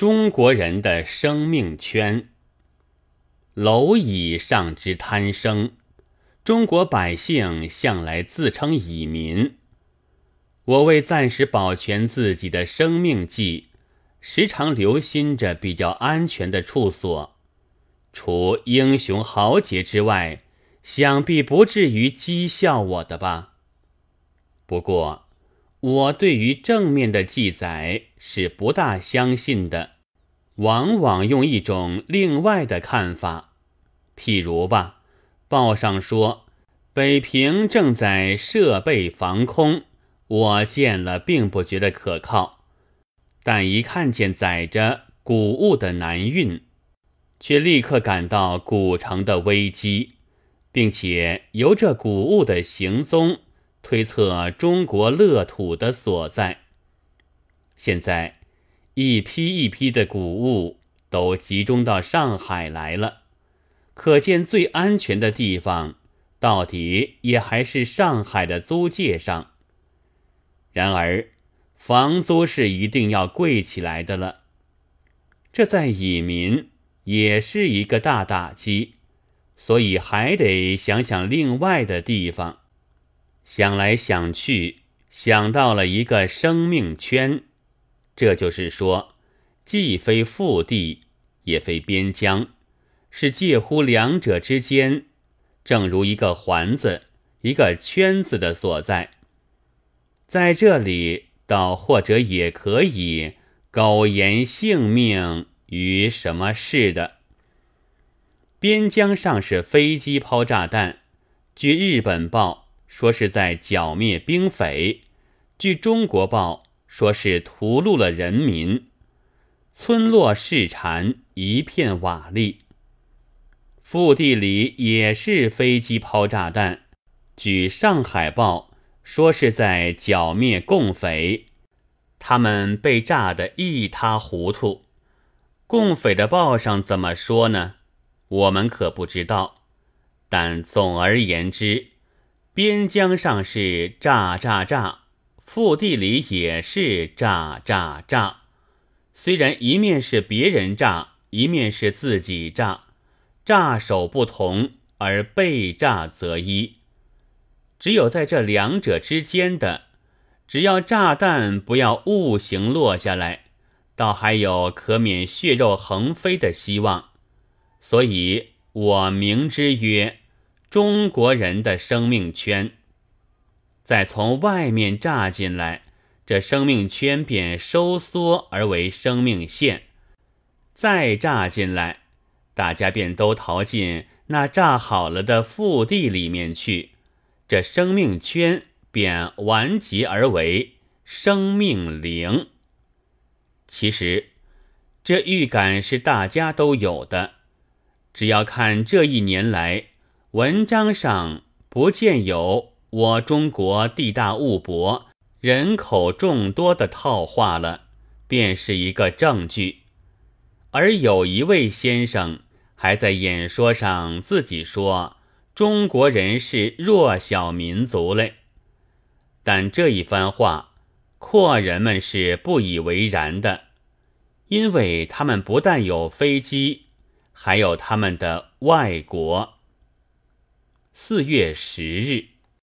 中国人的生命圈。蝼蚁尚之贪生，中国百姓向来自称蚁民。我为暂时保全自己的生命计，时常留心着比较安全的处所。除英雄豪杰之外，想必不至于讥笑我的吧？不过。我对于正面的记载是不大相信的，往往用一种另外的看法。譬如吧，报上说北平正在设备防空，我见了并不觉得可靠，但一看见载着谷物的南运，却立刻感到古城的危机，并且由这谷物的行踪。推测中国乐土的所在。现在，一批一批的谷物都集中到上海来了，可见最安全的地方，到底也还是上海的租界上。然而，房租是一定要贵起来的了，这在蚁民也是一个大打击，所以还得想想另外的地方。想来想去，想到了一个生命圈，这就是说，既非腹地，也非边疆，是介乎两者之间，正如一个环子、一个圈子的所在。在这里，倒或者也可以苟延性命于什么事的。边疆上是飞机抛炸弹，据日本报。说是在剿灭兵匪，据中国报说是屠戮了人民，村落市禅一片瓦砾。腹地里也是飞机抛炸弹，据上海报说是在剿灭共匪，他们被炸得一塌糊涂。共匪的报上怎么说呢？我们可不知道，但总而言之。边疆上是炸炸炸，腹地里也是炸炸炸。虽然一面是别人炸，一面是自己炸，炸手不同，而被炸则一。只有在这两者之间的，只要炸弹不要误行落下来，倒还有可免血肉横飞的希望。所以我明之曰。中国人的生命圈，再从外面炸进来，这生命圈便收缩而为生命线；再炸进来，大家便都逃进那炸好了的腹地里面去，这生命圈便完结而为生命灵。其实，这预感是大家都有的，只要看这一年来。文章上不见有我中国地大物博、人口众多的套话了，便是一个证据。而有一位先生还在演说上自己说中国人是弱小民族嘞，但这一番话，阔人们是不以为然的，因为他们不但有飞机，还有他们的外国。四月十日。